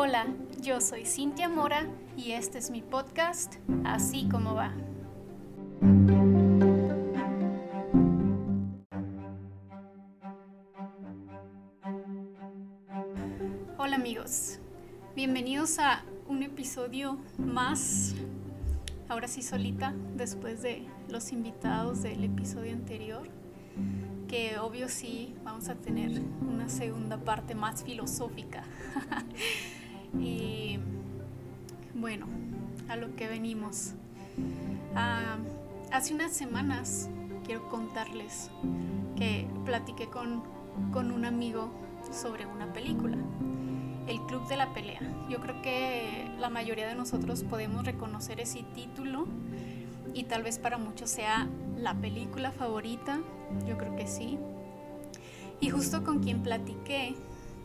Hola, yo soy Cintia Mora y este es mi podcast, Así como va. Hola amigos, bienvenidos a un episodio más, ahora sí solita, después de los invitados del episodio anterior que obvio sí vamos a tener una segunda parte más filosófica. y bueno, a lo que venimos. Ah, hace unas semanas quiero contarles que platiqué con, con un amigo sobre una película, El Club de la Pelea. Yo creo que la mayoría de nosotros podemos reconocer ese título y tal vez para muchos sea la película favorita, yo creo que sí. Y justo con quien platiqué,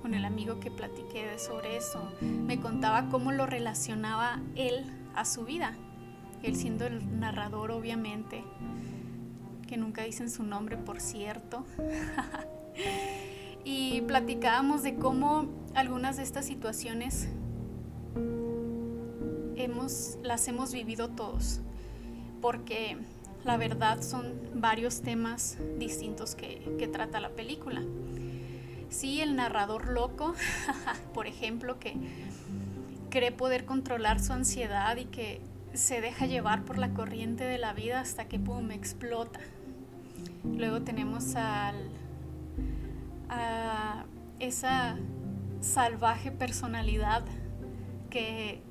con el amigo que platiqué sobre eso, me contaba cómo lo relacionaba él a su vida, él siendo el narrador obviamente, que nunca dicen su nombre por cierto. y platicábamos de cómo algunas de estas situaciones hemos, las hemos vivido todos porque la verdad son varios temas distintos que, trata la película. Sí, el narrador loco, por ejemplo, que cree poder controlar su ansiedad y que se deja llevar por la corriente de la vida hasta que pum, explota. Luego tenemos al, a esa salvaje personalidad que,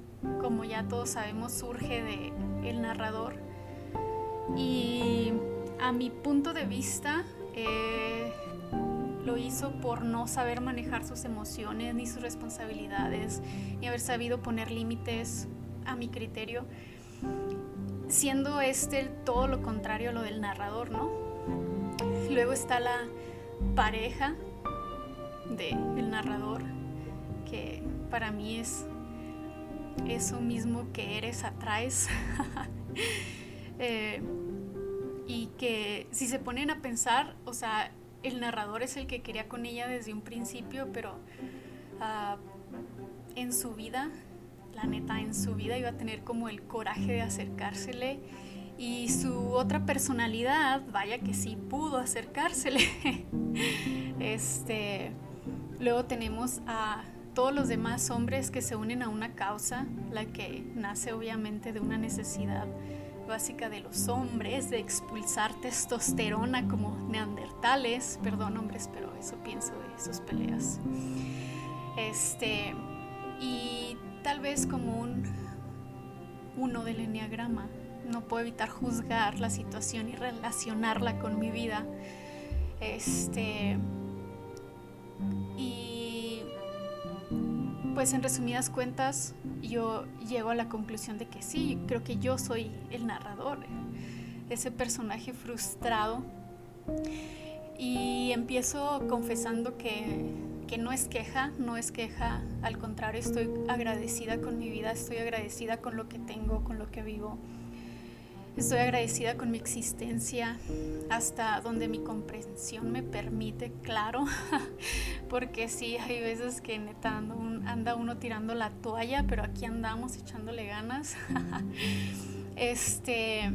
como ya todos sabemos, surge de el narrador y a mi punto de vista eh, lo hizo por no saber manejar sus emociones ni sus responsabilidades, ni haber sabido poner límites a mi criterio, siendo este todo lo contrario a lo del narrador, ¿no? Luego está la pareja del narrador, que para mí es eso mismo que eres, atraes. Eh, y que si se ponen a pensar, o sea, el narrador es el que quería con ella desde un principio, pero ah, en su vida, la neta, en su vida iba a tener como el coraje de acercársele y su otra personalidad, vaya que sí pudo acercársele. este, luego tenemos a todos los demás hombres que se unen a una causa, la que nace obviamente de una necesidad básica de los hombres, de expulsar testosterona como neandertales, perdón hombres, pero eso pienso de sus peleas. Este, y tal vez como un uno del enneagrama, no puedo evitar juzgar la situación y relacionarla con mi vida. Este, pues en resumidas cuentas, yo llego a la conclusión de que sí, creo que yo soy el narrador, ese personaje frustrado. Y empiezo confesando que, que no es queja, no es queja, al contrario, estoy agradecida con mi vida, estoy agradecida con lo que tengo, con lo que vivo Estoy agradecida con mi existencia hasta donde mi comprensión me permite, claro, porque sí, hay veces que neta anda, uno tirando la toalla, pero aquí andamos echándole ganas. este,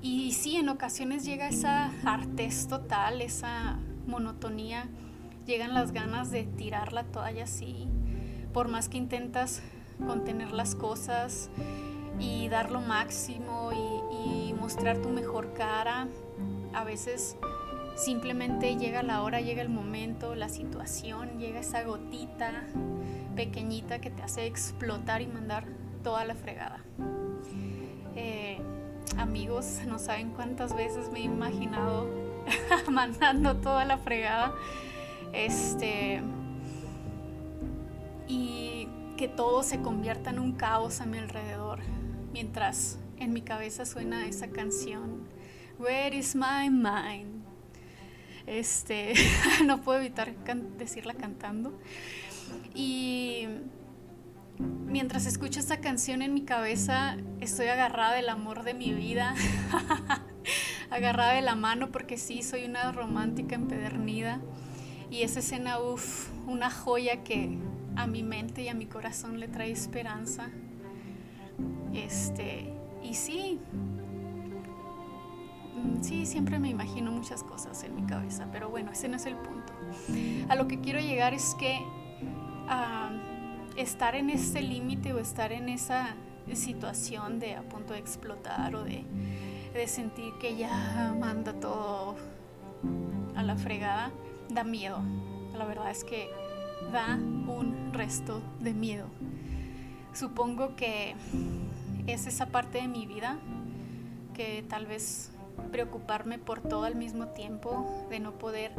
y sí, en ocasiones llega esa artez total, esa monotonía, llegan las ganas de tirar la toalla así, por más que intentas contener las cosas y dar lo máximo y, mostrar tu mejor cara. A veces simplemente llega la hora, llega el momento, la situación, llega esa gotita pequeñita que te hace explotar y mandar toda la fregada. Eh, amigos, no saben cuántas veces me he imaginado mandando toda la fregada. Este. Y que todo se convierta en un caos a mi alrededor mientras en mi cabeza suena esa canción, Where is my mind? Este, no puedo evitar decirla cantando. Y mientras escucho esta canción en mi cabeza, estoy agarrada del amor de mi vida, agarrada de la mano porque sí, soy una romántica empedernida. Y esa escena, uff, una joya que a mi mente y a mi corazón le trae esperanza. Este, y sí, mm, sí, siempre me imagino muchas cosas en mi cabeza, pero bueno, ese no es el punto. A lo que quiero llegar es que estar en ese límite o estar en esa situación de a punto de explotar o de, de sentir que ya manda todo a la fregada, da miedo. La verdad es que da un resto de miedo. Supongo que es esa parte de mi vida que tal vez preocuparme por todo al mismo tiempo, de no poder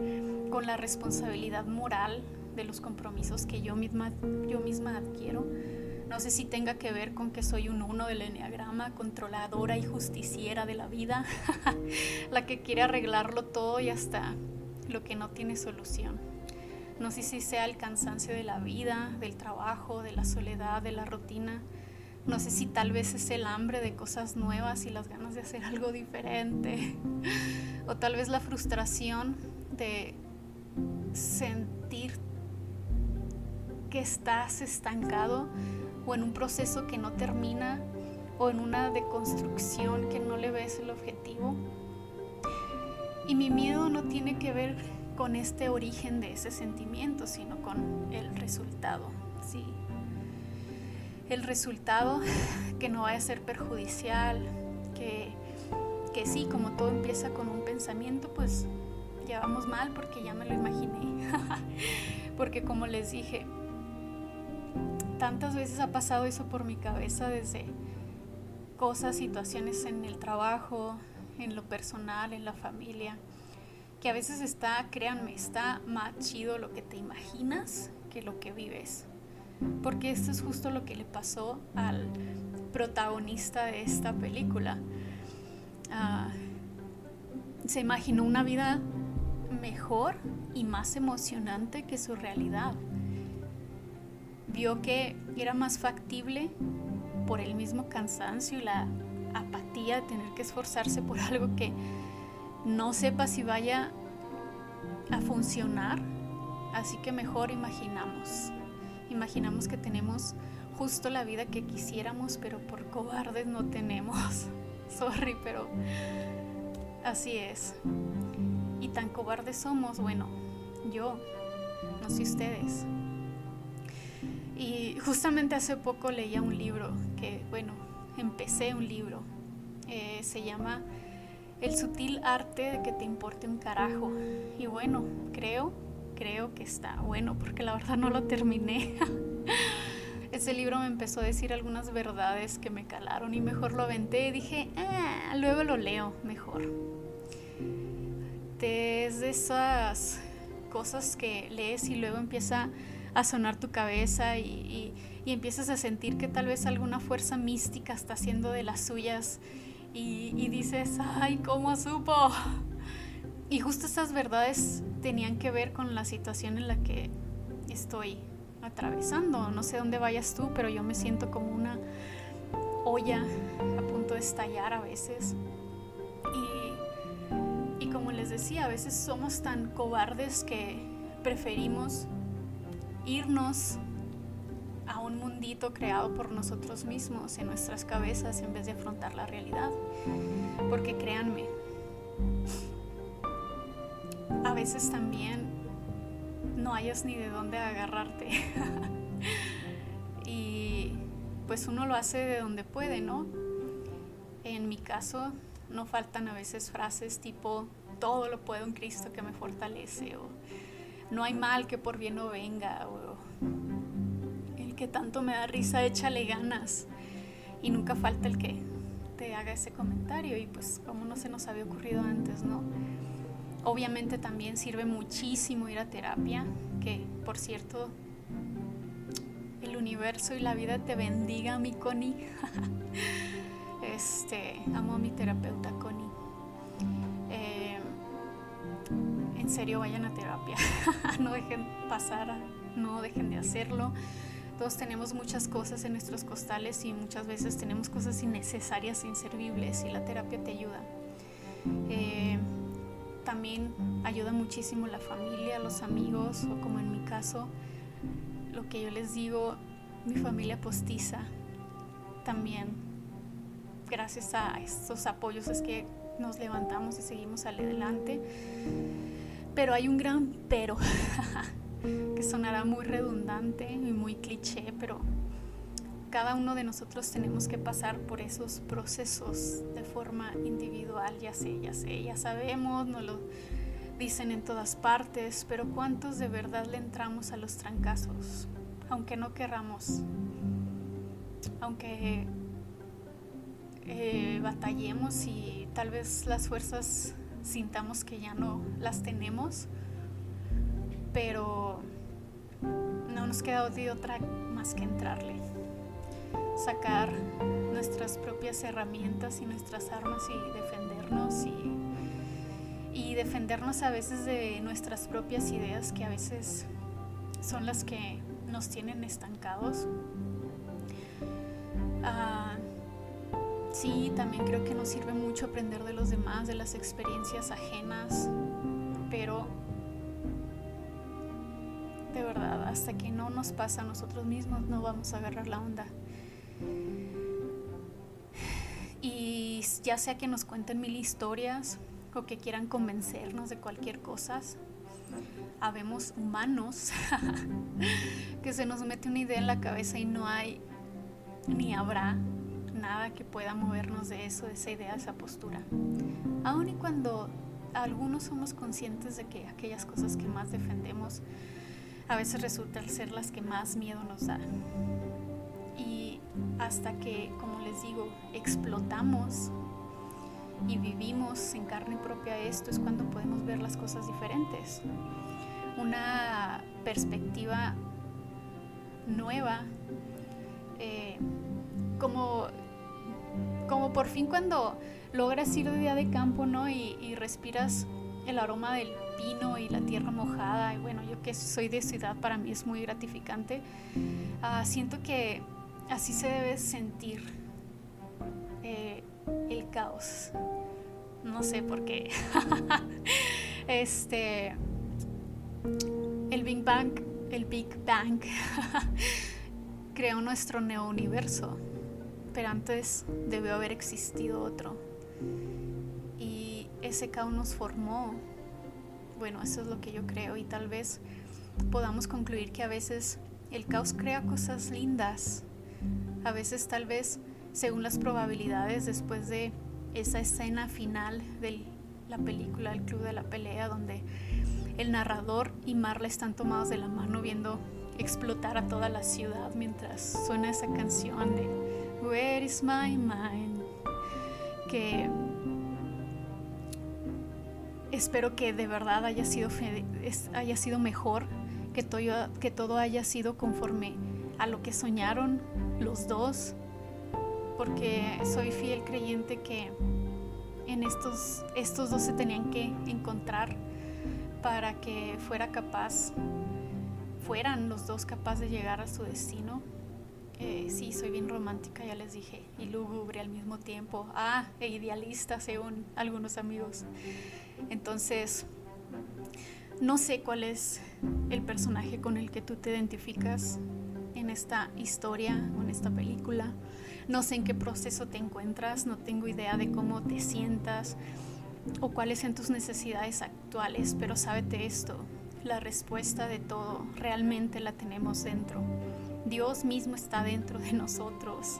con la responsabilidad moral de los compromisos que yo misma, yo misma adquiero. No sé si tenga que ver con que soy un uno del enneagrama, controladora y justiciera de la vida, la que quiere arreglarlo todo y hasta lo que no tiene solución. No sé si sea el cansancio de la vida, del trabajo, de la soledad, de la rutina. No sé si tal vez es el hambre de cosas nuevas y las ganas de hacer algo diferente. O tal vez la frustración de sentir que estás estancado o en un proceso que no termina o en una deconstrucción que no le ves el objetivo. Y mi miedo no tiene que ver con este origen de ese sentimiento, sino con el resultado. ¿sí? El resultado que no vaya a ser perjudicial, que, que sí, como todo empieza con un pensamiento, pues ya vamos mal porque ya me lo imaginé. porque como les dije, tantas veces ha pasado eso por mi cabeza desde cosas, situaciones en el trabajo, en lo personal, en la familia que a veces está, créanme, está más chido lo que te imaginas que lo que vives. Porque esto es justo lo que le pasó al protagonista de esta película. Ah, se imaginó una vida mejor y más emocionante que su realidad. Vio que era más factible por el mismo cansancio y la apatía de tener que esforzarse por algo que no sepa si vaya a funcionar, así que mejor imaginamos. Imaginamos que tenemos justo la vida que quisiéramos, pero por cobardes no tenemos. Sorry, pero así es. Y tan cobardes somos, bueno, yo, no sé ustedes. Y justamente hace poco leía un libro que, bueno, empecé un libro. Eh, se llama el sutil arte de que te importe un carajo. Y bueno, creo, creo que está bueno, porque la verdad no lo terminé. Ese libro me empezó a decir algunas verdades que me calaron y mejor lo aventé y dije, ah, luego lo leo mejor. Es de esas cosas que lees y luego empieza a sonar tu cabeza y, y empiezas a sentir que tal vez alguna fuerza mística está haciendo de las suyas y, dices, ay, ¿cómo supo? Y justo esas verdades tenían que ver con la situación en la que estoy atravesando. No sé dónde vayas tú, pero yo me siento como una olla a punto de estallar a veces. Y, y como les decía, a veces somos tan cobardes que preferimos irnos a un mundito creado por nosotros mismos en nuestras cabezas en vez de afrontar la realidad. Porque créanme, a veces también no hayas ni de dónde agarrarte. y pues uno lo hace de donde puede, ¿no? En mi caso, no faltan a veces frases tipo, todo lo puedo en Cristo que me fortalece, o no hay mal que por bien no venga, que tanto me da risa, échale ganas. Y nunca falta el que te haga ese comentario y pues como no se nos había ocurrido antes, ¿no? Obviamente también sirve muchísimo ir a terapia, que por cierto, el universo y la vida te bendiga, mi Connie. este, amo a mi terapeuta Connie. Eh, en serio, vayan a terapia. no dejen pasar, no dejen de hacerlo. Todos tenemos muchas cosas en nuestros costales y muchas veces tenemos cosas innecesarias e inservibles y la terapia te ayuda. Eh, también ayuda muchísimo la familia, los amigos o como en mi caso, lo que yo les digo, mi familia postiza también, gracias a estos apoyos es que nos levantamos y seguimos adelante. Pero hay un gran pero, que sonará muy redundante y muy cliché, pero cada uno de nosotros tenemos que pasar por esos procesos de forma individual, ya sé, ya sé, ya sabemos, nos lo dicen en todas partes, pero ¿cuántos de verdad le entramos a los trancazos? Aunque no querramos, aunque eh, batallemos y tal vez las fuerzas sintamos que ya no las tenemos, pero no nos queda de otra más que entrarle sacar nuestras propias herramientas y nuestras armas y defendernos y, y defendernos a veces de nuestras propias ideas que a veces son las que nos tienen estancados. Ah, sí, también creo que nos sirve mucho aprender de los demás, de las experiencias ajenas, pero hasta que no nos pasa a nosotros mismos, no vamos a agarrar la onda. Y ya sea que nos cuenten mil historias o que quieran convencernos de cualquier cosa, habemos humanos que se nos mete una idea en la cabeza y no hay ni habrá nada que pueda movernos de eso, de esa idea, de esa postura. Aun y cuando algunos somos conscientes de que aquellas cosas que más defendemos a veces resultan ser las que más miedo nos dan hasta que, como les digo, explotamos y vivimos en carne propia esto, es cuando podemos ver las cosas diferentes. Una perspectiva nueva, eh, como, como por fin cuando logras ir de día de campo ¿no? y, respiras el aroma del y la tierra mojada, y bueno, yo que soy de ciudad, para mí es muy gratificante. Ah, siento que Así se debe sentir eh, el caos. No sé por qué. este. El Big Bang. El Big Bang creó nuestro neouniverso. Pero antes debió haber existido otro. Y ese caos nos formó. Bueno, eso es lo que yo creo. Y tal vez podamos concluir que a veces el caos crea cosas lindas a veces tal vez, según las probabilidades, después de esa escena final de la película El Club de la Pelea, donde el narrador y Marla están tomados de la mano viendo explotar a toda la ciudad mientras suena esa canción de Where is my mind? Que espero que de verdad haya sido, haya sido mejor, que todo, que todo haya sido conforme a lo que soñaron los dos, porque soy fiel creyente que en estos, estos dos se tenían que encontrar para que fuera capaz, fueran los dos capaces de llegar a su destino. Eh, sí, soy bien romántica, ya les dije, y lúgubre al mismo tiempo. Ah, e idealista según algunos amigos. Entonces, no sé cuál es el personaje con el que tú te identificas en esta historia o en esta película. No sé en qué proceso te encuentras, no tengo idea de cómo te sientas o cuáles son tus necesidades actuales, pero sábete esto, la respuesta de todo realmente la tenemos dentro. Dios mismo está dentro de nosotros.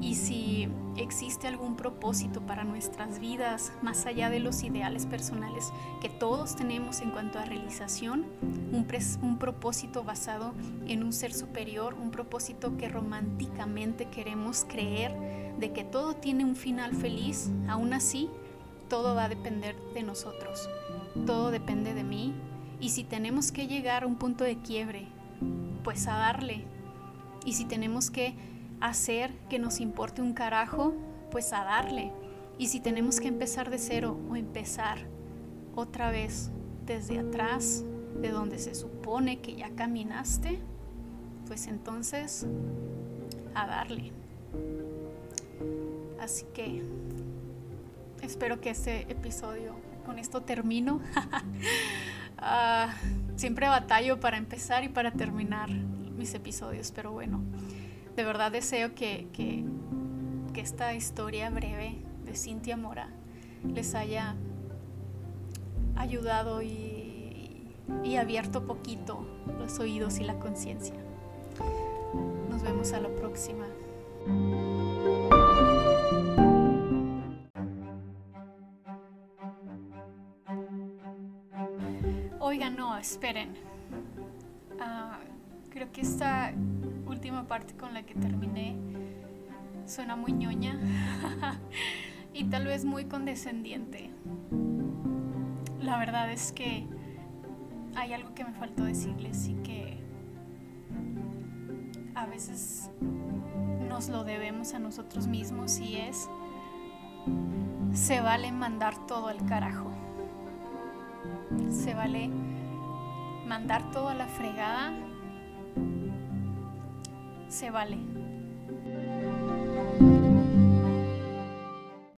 Y si existe algún propósito para nuestras vidas más allá de los ideales personales que todos tenemos en cuanto a realización, un, propósito basado en un ser superior, un propósito que románticamente queremos creer de que todo tiene un final feliz, aún así todo va a depender de nosotros, todo depende de mí. Y si tenemos que llegar a un punto de quiebre, pues a darle y si tenemos que hacer que nos importe un carajo, pues a darle. Y si tenemos que empezar de cero o empezar otra vez desde atrás, de donde se supone que ya caminaste, pues entonces a darle. Así que espero que este episodio, con esto termino. Ah, siempre batallo para empezar y para terminar mis episodios, pero bueno, de verdad deseo que, que, esta historia breve de Cintia Mora les haya ayudado y, y abierto poquito los oídos y la conciencia. Nos vemos a la próxima. Oigan, no, esperen. Ah, creo que esta última parte con la que terminé suena muy ñoña y tal vez muy condescendiente. La verdad es que hay algo que me faltó decirles y que a veces nos lo debemos a nosotros mismos y es se vale mandar todo al carajo. Se vale mandar todo a la fregada. Se vale.